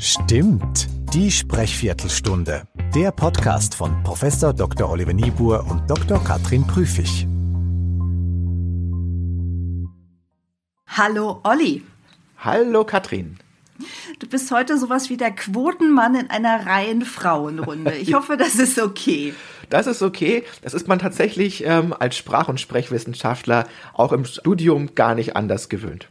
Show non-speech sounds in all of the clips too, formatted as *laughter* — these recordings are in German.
Stimmt, die Sprechviertelstunde. Der Podcast von Prof. Dr. Oliver Niebuhr und Dr. Katrin Prüfig. Hallo Olli. Hallo Katrin. Du bist heute sowas wie der Quotenmann in einer reinen Frauenrunde. Ich hoffe, das ist okay. Das ist okay. Das ist man tatsächlich ähm, als Sprach- und Sprechwissenschaftler auch im Studium gar nicht anders gewöhnt.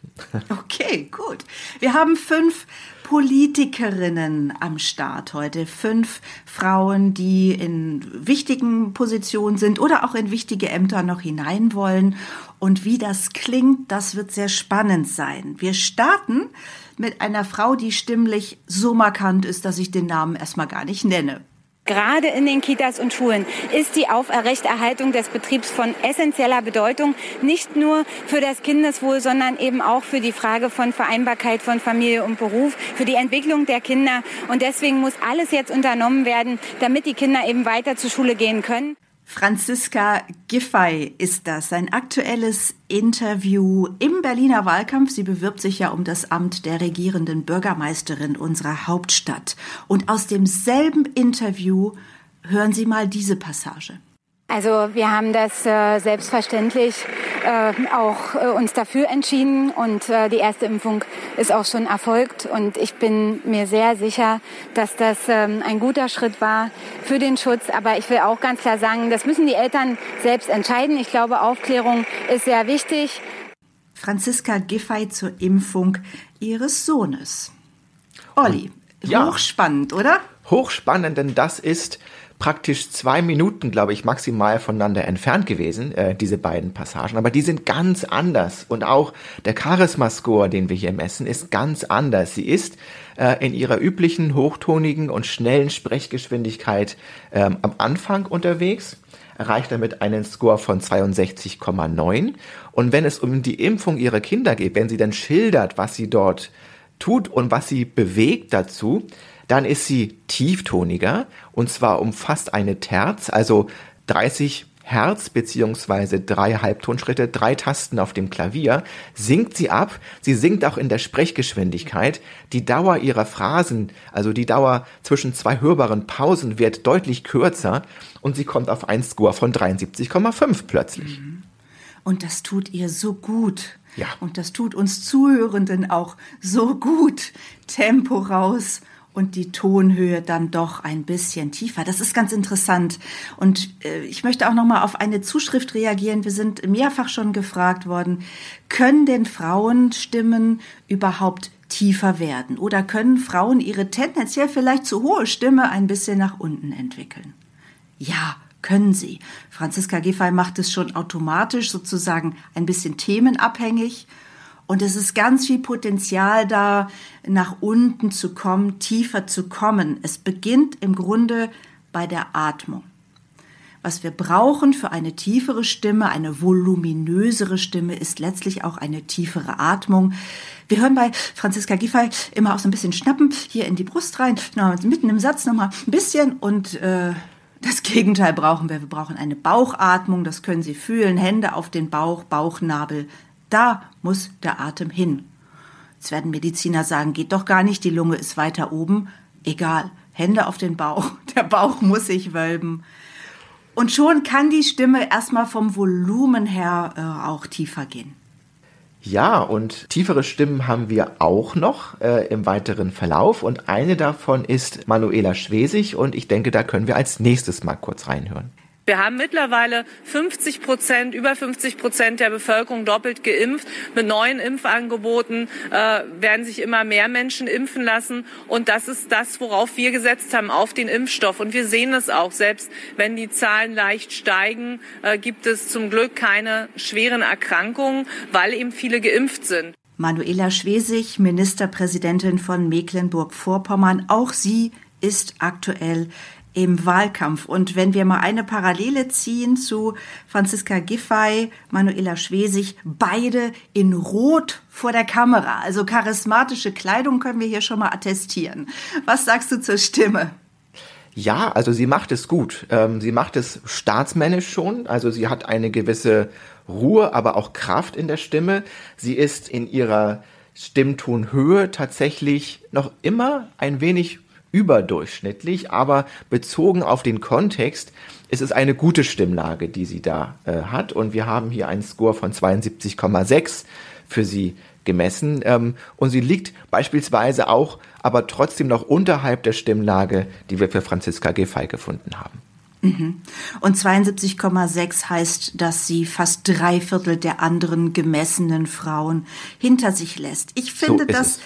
Okay, gut. Wir haben fünf Politikerinnen am Start heute. Fünf Frauen, die in wichtigen Positionen sind oder auch in wichtige Ämter noch hinein wollen. Und wie das klingt, das wird sehr spannend sein. Wir starten mit einer Frau, die stimmlich so markant ist, dass ich den Namen erstmal gar nicht nenne. Gerade in den Kitas und Schulen ist die Aufrechterhaltung des Betriebs von essentieller Bedeutung, nicht nur für das Kindeswohl, sondern eben auch für die Frage von Vereinbarkeit von Familie und Beruf, für die Entwicklung der Kinder. Und deswegen muss alles jetzt unternommen werden, damit die Kinder eben weiter zur Schule gehen können. Franziska Giffey ist das, ein aktuelles Interview im Berliner Wahlkampf. Sie bewirbt sich ja um das Amt der regierenden Bürgermeisterin unserer Hauptstadt. Und aus demselben Interview hören Sie mal diese Passage. Also wir haben das äh, selbstverständlich äh, auch äh, uns dafür entschieden und äh, die erste Impfung ist auch schon erfolgt und ich bin mir sehr sicher, dass das ähm, ein guter Schritt war für den Schutz. Aber ich will auch ganz klar sagen, das müssen die Eltern selbst entscheiden. Ich glaube, Aufklärung ist sehr wichtig. Franziska Giffey zur Impfung ihres Sohnes. Olli, Ja. hochspannend, oder? Hochspannend, denn das ist praktisch zwei Minuten, glaube ich, maximal voneinander entfernt gewesen, äh, diese beiden Passagen. Aber die sind ganz anders. Und auch der Charisma-Score, den wir hier messen, ist ganz anders. Sie ist äh, in ihrer üblichen, hochtonigen und schnellen Sprechgeschwindigkeit ähm, am Anfang unterwegs erreicht damit einen Score von 62,9. Und wenn es um die Impfung ihrer Kinder geht, wenn sie dann schildert, was sie dort tut und was sie bewegt dazu, dann ist sie tieftoniger und zwar um fast eine Terz, also 30 Hertz beziehungsweise drei Halbtonschritte, drei Tasten auf dem Klavier, singt sie ab. Sie singt auch in der Sprechgeschwindigkeit. Die Dauer ihrer Phrasen, also die Dauer zwischen zwei hörbaren Pausen wird deutlich kürzer und sie kommt auf einen Score von 73,5 plötzlich. Und das tut ihr so gut. Ja. Und das tut uns Zuhörenden auch so gut. Tempo raus und die Tonhöhe dann doch ein bisschen tiefer. Das ist ganz interessant. Und äh, ich möchte auch noch mal auf eine Zuschrift reagieren. Wir sind mehrfach schon gefragt worden, können denn Frauenstimmen überhaupt tiefer werden? Oder können Frauen ihre tendenziell vielleicht zu hohe Stimme ein bisschen nach unten entwickeln? Ja, können sie. Franziska Giffey macht es schon automatisch sozusagen ein bisschen themenabhängig. Und es ist ganz viel Potenzial da, nach unten zu kommen, tiefer zu kommen. Es beginnt im Grunde bei der Atmung. Was wir brauchen für eine tiefere Stimme, eine voluminösere Stimme, ist letztlich auch eine tiefere Atmung. Wir hören bei Franziska Giffey immer auch so ein bisschen schnappen, hier in die Brust rein, mitten im Satz nochmal ein bisschen und äh, das Gegenteil brauchen wir. Wir brauchen eine Bauchatmung, das können Sie fühlen, Hände auf den Bauch, Bauchnabel. Da muss der Atem hin. Jetzt werden Mediziner sagen, geht doch gar nicht, die Lunge ist weiter oben. Egal, Hände auf den Bauch, *laughs* der Bauch muss sich wölben. Und schon kann die Stimme erstmal vom Volumen her äh, auch tiefer gehen. Ja, und tiefere Stimmen haben wir auch noch äh, im weiteren Verlauf und eine davon ist Manuela Schwesig und ich denke, da können wir als nächstes mal kurz reinhören. Wir haben mittlerweile 50 Prozent, über 50 Prozent der Bevölkerung doppelt geimpft. Mit neuen Impfangeboten äh, werden sich immer mehr Menschen impfen lassen. Und das ist das, worauf wir gesetzt haben, auf den Impfstoff. Und wir sehen es auch, selbst wenn die Zahlen leicht steigen, äh, gibt es zum Glück keine schweren Erkrankungen, weil eben viele geimpft sind. Manuela Schwesig, Ministerpräsidentin von Mecklenburg-Vorpommern, auch sie ist aktuell im Wahlkampf. Und wenn wir mal eine Parallele ziehen zu Franziska Giffey, Manuela Schwesig, beide in Rot vor der Kamera. Also charismatische Kleidung können wir hier schon mal attestieren. Was sagst du zur Stimme? Ja, also sie macht es gut. Ähm, sie macht es staatsmännisch schon. Also sie hat eine gewisse Ruhe, aber auch Kraft in der Stimme. Sie ist in ihrer Stimmtonhöhe tatsächlich noch immer ein wenig überdurchschnittlich, aber bezogen auf den Kontext ist es eine gute Stimmlage, die sie da äh, hat. Und wir haben hier einen Score von 72,6 für sie gemessen. Ähm, und sie liegt beispielsweise auch, aber trotzdem noch unterhalb der Stimmlage, die wir für Franziska Giffey gefunden haben. Mhm. Und 72,6 heißt, dass sie fast drei Viertel der anderen gemessenen Frauen hinter sich lässt. Ich finde so das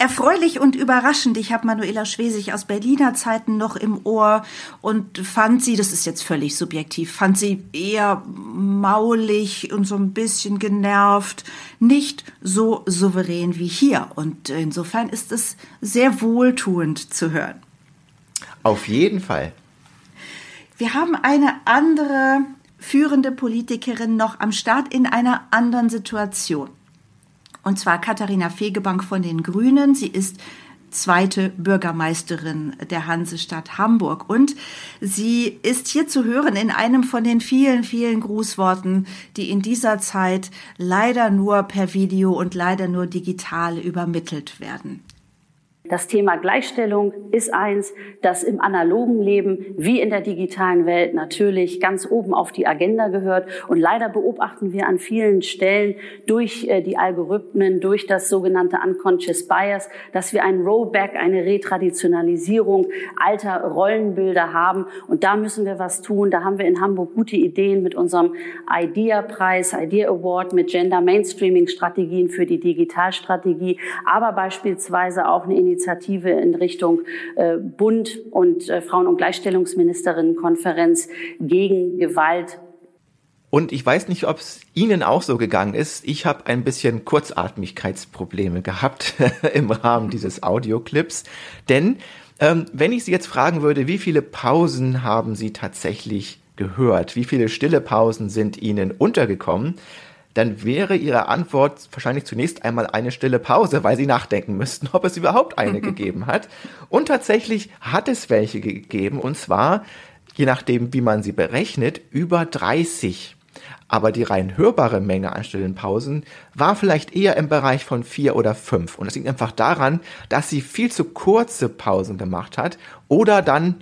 erfreulich und überraschend. Ich habe Manuela Schwesig aus Berliner Zeiten noch im Ohr und fand sie, das ist jetzt völlig subjektiv, fand sie eher maulig und so ein bisschen genervt, nicht so souverän wie hier. Und insofern ist es sehr wohltuend zu hören. Auf jeden Fall. Wir haben eine andere führende Politikerin noch am Start in einer anderen Situation. Und zwar Katharina Fegebank von den Grünen. Sie ist zweite Bürgermeisterin der Hansestadt Hamburg. Und sie ist hier zu hören in einem von den vielen, vielen Grußworten, die in dieser Zeit leider nur per Video und leider nur digital übermittelt werden. Das Thema Gleichstellung ist eins, das im analogen Leben wie in der digitalen Welt natürlich ganz oben auf die Agenda gehört. Und leider beobachten wir an vielen Stellen durch äh, die Algorithmen, durch das sogenannte Unconscious Bias, dass wir ein Rollback, eine Retraditionalisierung alter Rollenbilder haben. Und da müssen wir was tun. Da haben wir in Hamburg gute Ideen mit unserem IDEA-Preis, IDEA Award, mit Gender Mainstreaming-Strategien für die Digitalstrategie, aber beispielsweise auch eine Initiative Initiative in Richtung äh, Bund und äh, Frauen- und Gleichstellungsministerinnenkonferenz gegen Gewalt und ich weiß nicht, ob es Ihnen auch so gegangen ist. Ich habe ein bisschen Kurzatmigkeitsprobleme gehabt *laughs* im Rahmen dieses Audioclips. Denn ähm, wenn ich Sie jetzt fragen würde, wie viele Pausen haben Sie tatsächlich gehört? Wie viele stille Pausen sind Ihnen untergekommen? Dann wäre Ihre Antwort wahrscheinlich zunächst einmal eine stille Pause, weil Sie nachdenken müssten, ob es überhaupt eine *laughs* gegeben hat. Und tatsächlich hat es welche gegeben, und zwar, je nachdem, wie man sie berechnet, über 30. Aber die rein hörbare Menge an stillen Pausen war vielleicht eher im Bereich von vier oder fünf. Und das liegt einfach daran, dass sie viel zu kurze Pausen gemacht hat oder dann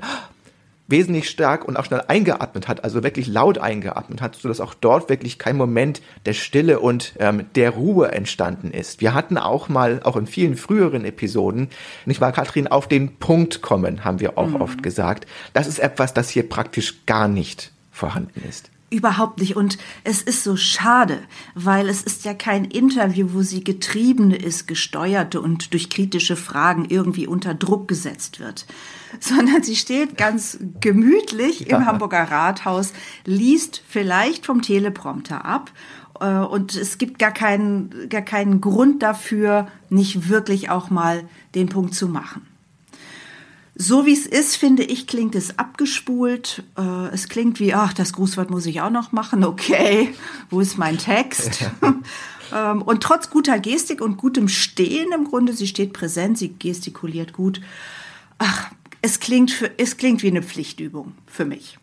wesentlich stark und auch schnell eingeatmet hat, also wirklich laut eingeatmet hat, sodass auch dort wirklich kein Moment der Stille und ähm, der Ruhe entstanden ist. Wir hatten auch mal, auch in vielen früheren Episoden, nicht wahr, Kathrin, auf den Punkt kommen, haben wir auch mhm. oft gesagt. Das ist etwas, das hier praktisch gar nicht vorhanden ist. Überhaupt nicht. Und es ist so schade, weil es ist ja kein Interview, wo sie getriebene ist, gesteuerte und durch kritische Fragen irgendwie unter Druck gesetzt wird. *laughs* Sondern sie steht ganz gemütlich ja. im Hamburger Rathaus, liest vielleicht vom Teleprompter ab äh, und es gibt gar keinen, gar keinen Grund dafür, nicht wirklich auch mal den Punkt zu machen. So wie es ist, finde ich, klingt es abgespult. Äh, es klingt wie, ach, das Grußwort muss ich auch noch machen. Okay, wo ist mein Text? *laughs* ähm, und trotz guter Gestik und gutem Stehen im Grunde, sie steht präsent, sie gestikuliert gut. Ach, es klingt, für, es klingt wie eine Pflichtübung für mich.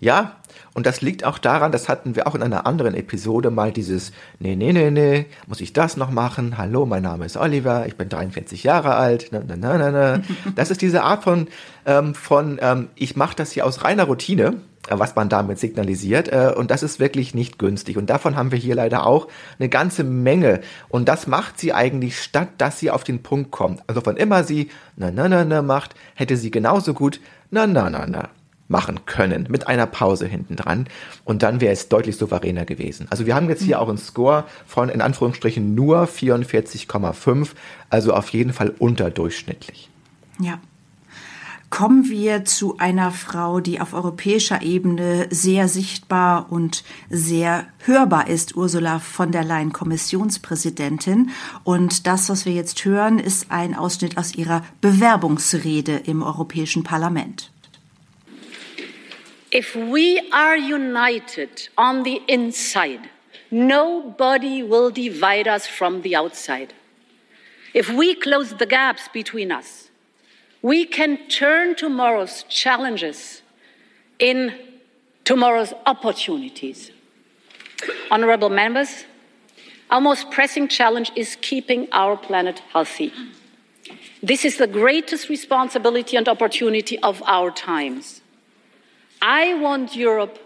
Ja, und das liegt auch daran, das hatten wir auch in einer anderen Episode mal dieses, nee, nee, nee, nee, muss ich das noch machen? Hallo, mein Name ist Oliver, ich bin 43 Jahre alt. Na, na, na, na, na. *laughs* Das ist diese Art von, ähm, von ähm, ich mache das hier aus reiner Routine, äh, was man damit signalisiert. Äh, und das ist wirklich nicht günstig. Und davon haben wir hier leider auch eine ganze Menge. Und das macht sie eigentlich, statt dass sie auf den Punkt kommt. Also wann immer sie na na na na macht, hätte sie genauso gut na na na na machen können mit einer Pause hinten dran und dann wäre es deutlich souveräner gewesen. Also wir haben jetzt hier mhm. auch einen Score von in Anführungsstrichen nur 44,5, also auf jeden Fall unterdurchschnittlich. Ja. Kommen wir zu einer Frau, die auf europäischer Ebene sehr sichtbar und sehr hörbar ist, Ursula von der Leyen, Kommissionspräsidentin. Und das, was wir jetzt hören, ist ein Ausschnitt aus ihrer Bewerbungsrede im Europäischen Parlament. If we are united on the inside, nobody will divide us from the outside. If we close the gaps between us, we can turn tomorrow's challenges in tomorrow's opportunities. Honorable members, Our most pressing challenge is keeping our planet healthy. This is the greatest responsibility and opportunity of our times. I want Europe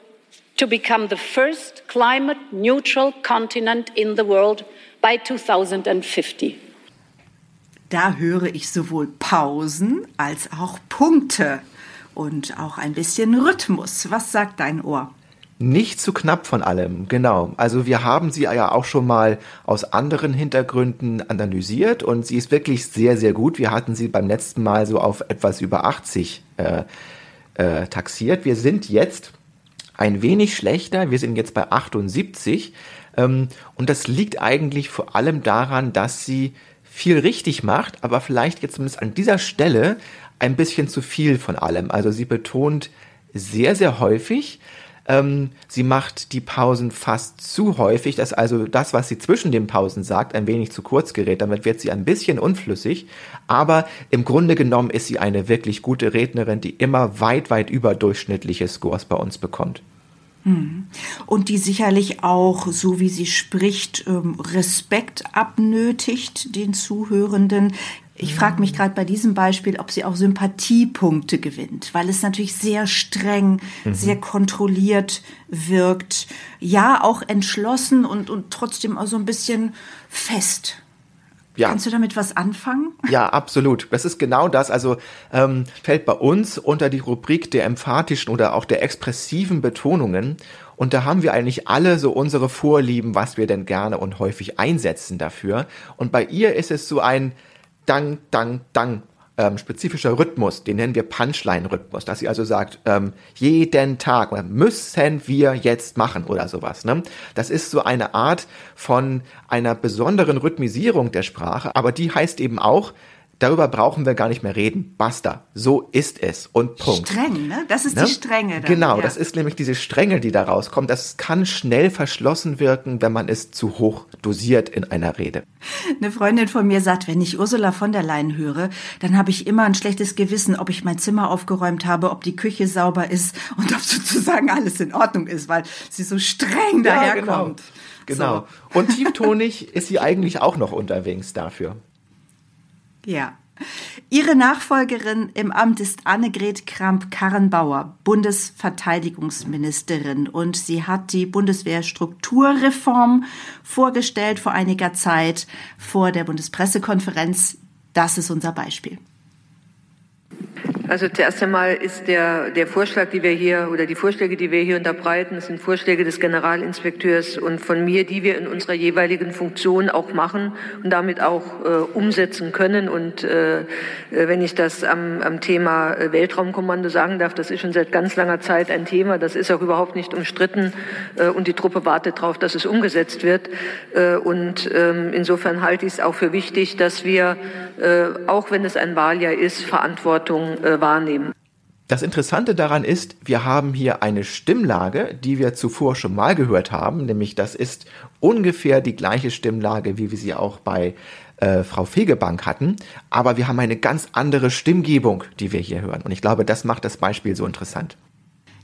to become the first climate neutral continent in the world by 2050. Da höre ich sowohl Pausen als auch Punkte und auch ein bisschen Rhythmus. Was sagt dein Ohr? Nicht zu knapp von allem, genau. Also wir haben sie ja auch schon mal aus anderen Hintergründen analysiert und sie ist wirklich sehr, sehr gut. Wir hatten sie beim letzten Mal so auf etwas über 80 äh, äh, taxiert. Wir sind jetzt ein wenig schlechter. Wir sind jetzt bei 78. Ähm, und das liegt eigentlich vor allem daran, dass sie viel richtig macht, aber vielleicht jetzt zumindest an dieser Stelle ein bisschen zu viel von allem. Also sie betont sehr, sehr häufig, ähm, sie macht die Pausen fast zu häufig, dass also das, was sie zwischen den Pausen sagt, ein wenig zu kurz gerät. Damit wird sie ein bisschen unflüssig. Aber im Grunde genommen ist sie eine wirklich gute Rednerin, die immer weit, weit überdurchschnittliche Scores bei uns bekommt. Hm. Und die sicherlich auch, so wie sie spricht, ähm, Respekt abnötigt den Zuhörenden. Ich frage mich gerade bei diesem Beispiel, ob sie auch Sympathiepunkte gewinnt, weil es natürlich sehr streng, mhm. sehr kontrolliert wirkt. Ja, auch entschlossen und, und trotzdem auch so ein bisschen fest. Ja. Kannst du damit was anfangen? *laughs* Ja, absolut. Das ist genau das. Also ähm, fällt bei uns unter die Rubrik der emphatischen oder auch der expressiven Betonungen. Und da haben wir eigentlich alle so unsere Vorlieben, was wir denn gerne und häufig einsetzen dafür. Und bei ihr ist es so ein Dang, Dang, Dang ähm, spezifischer Rhythmus, den nennen wir Punchline-Rhythmus, dass sie also sagt, ähm, jeden Tag oder müssen wir jetzt machen oder sowas. Ne? Das ist so eine Art von einer besonderen Rhythmisierung der Sprache, aber die heißt eben auch, darüber brauchen wir gar nicht mehr reden. Basta. So ist es. Und Punkt. Streng, ne? Das ist ne? die Strenge. Dann, genau, ja. das ist nämlich diese Strenge, die da rauskommt. Das kann schnell verschlossen wirken, wenn man es zu hoch dosiert in einer Rede. Eine Freundin von mir sagt, wenn ich Ursula von der Leyen höre, dann habe ich immer ein schlechtes Gewissen, ob ich mein Zimmer aufgeräumt habe, ob die Küche sauber ist *laughs* und ob sozusagen alles in Ordnung ist, weil sie so streng ja, daherkommt. Genau. genau. So. Und *laughs* tieftonig ist sie eigentlich auch noch unterwegs dafür. Ja. Ihre Nachfolgerin im Amt ist Annegret Kramp-Karrenbauer, Bundesverteidigungsministerin. Und sie hat die Bundeswehrstrukturreform vorgestellt vor einiger Zeit vor der Bundespressekonferenz. Das ist unser Beispiel. Also zuerst einmal ist der, der Vorschlag, die wir hier oder die Vorschläge, die wir hier unterbreiten, sind Vorschläge des Generalinspekteurs und von mir, die wir in unserer jeweiligen Funktion auch machen und damit auch äh, umsetzen können. Und äh, wenn ich das am, am Thema Weltraumkommando sagen darf, das ist schon seit ganz langer Zeit ein Thema. Das ist auch überhaupt nicht umstritten äh, und die Truppe wartet darauf, dass es umgesetzt wird. Äh, und ähm, insofern halte ich es auch für wichtig, dass wir, äh, auch wenn es ein Wahljahr ist, Verantwortung äh, wahrnehmen. Das Interessante daran ist, wir haben hier eine Stimmlage, die wir zuvor schon mal gehört haben, nämlich das ist ungefähr die gleiche Stimmlage, wie wir sie auch bei äh, Frau Fegebank hatten, aber wir haben eine ganz andere Stimmgebung, die wir hier hören. Und ich glaube, das macht das Beispiel so interessant.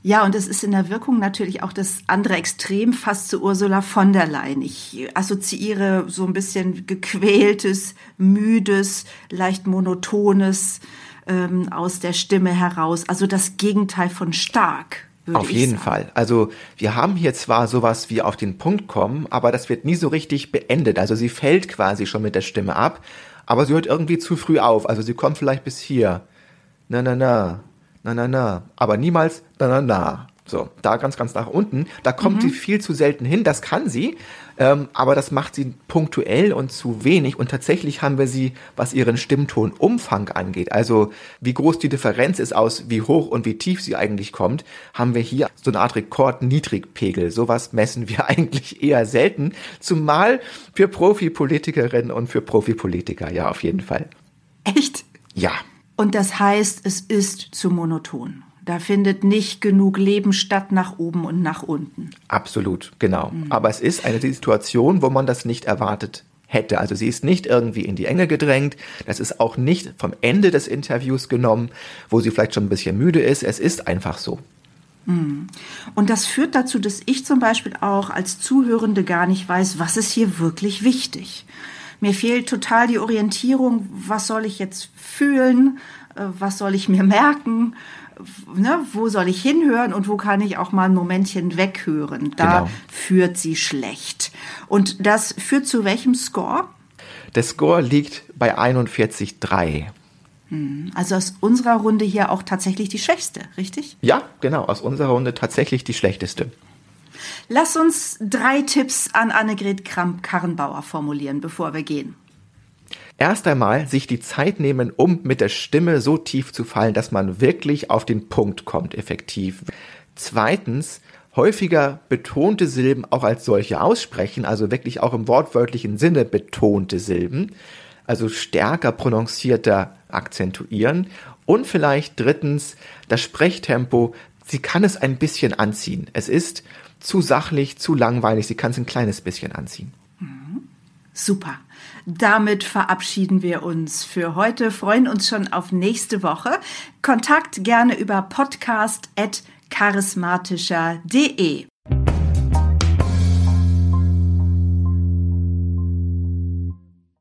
Ja, und es ist in der Wirkung natürlich auch das andere Extrem fast zu Ursula von der Leyen. Ich assoziiere so ein bisschen gequältes, müdes, leicht monotones, ähm, aus der Stimme heraus. Also das Gegenteil von stark. Auf jeden sagen. Fall. Also wir haben hier zwar sowas wie auf den Punkt kommen, aber das wird nie so richtig beendet. Also sie fällt quasi schon mit der Stimme ab, aber sie hört irgendwie zu früh auf. Also sie kommt vielleicht bis hier. Na na na, na na na, aber niemals na na na. So, da ganz, ganz nach unten. Da kommt mhm. sie viel zu selten hin. Das kann sie, ähm, aber das macht sie punktuell und zu wenig. Und tatsächlich haben wir sie, was ihren Stimmtonumfang angeht, also wie groß die Differenz ist aus wie hoch und wie tief sie eigentlich kommt, haben wir hier so eine Art Rekordniedrigpegel. Sowas messen wir *laughs* eigentlich eher selten, zumal für Profipolitikerinnen und für Profipolitiker. Ja, auf jeden Fall. Echt? Ja. Und das heißt, es ist zu monoton. Da findet nicht genug Leben statt nach oben und nach unten. Absolut, genau. Mhm. Aber es ist eine Situation, wo man das nicht erwartet hätte. Also sie ist nicht irgendwie in die Enge gedrängt. Das ist auch nicht vom Ende des Interviews genommen, wo sie vielleicht schon ein bisschen müde ist. Es ist einfach so. Mhm. Und das führt dazu, dass ich zum Beispiel auch als Zuhörende gar nicht weiß, was ist hier wirklich wichtig. Mir fehlt total die Orientierung, was soll ich jetzt fühlen, äh, was soll ich mir merken, ne, wo soll ich hinhören und wo kann ich auch mal ein Momentchen weghören. Da genau. führt sie schlecht. Und das führt zu welchem Score? Der Score liegt bei 41,3. Hm, also aus unserer Runde hier auch tatsächlich die schwächste, richtig? Ja, genau, aus unserer Runde tatsächlich die schlechteste. Lass uns drei Tipps an Annegret Kramp-Karrenbauer formulieren, bevor wir gehen. Erst einmal sich die Zeit nehmen, um mit der Stimme so tief zu fallen, dass man wirklich auf den Punkt kommt, effektiv. Zweitens, häufiger betonte Silben auch als solche aussprechen, also wirklich auch im wortwörtlichen Sinne betonte Silben, also stärker prononcierter akzentuieren. Und vielleicht drittens, das Sprechtempo, sie kann es ein bisschen anziehen. Es ist zu sachlich, zu langweilig, sie kann es ein kleines bisschen anziehen. Mhm. Super. Damit verabschieden wir uns für heute, freuen uns schon auf nächste Woche. Kontakt gerne über podcast.charismatischer.de.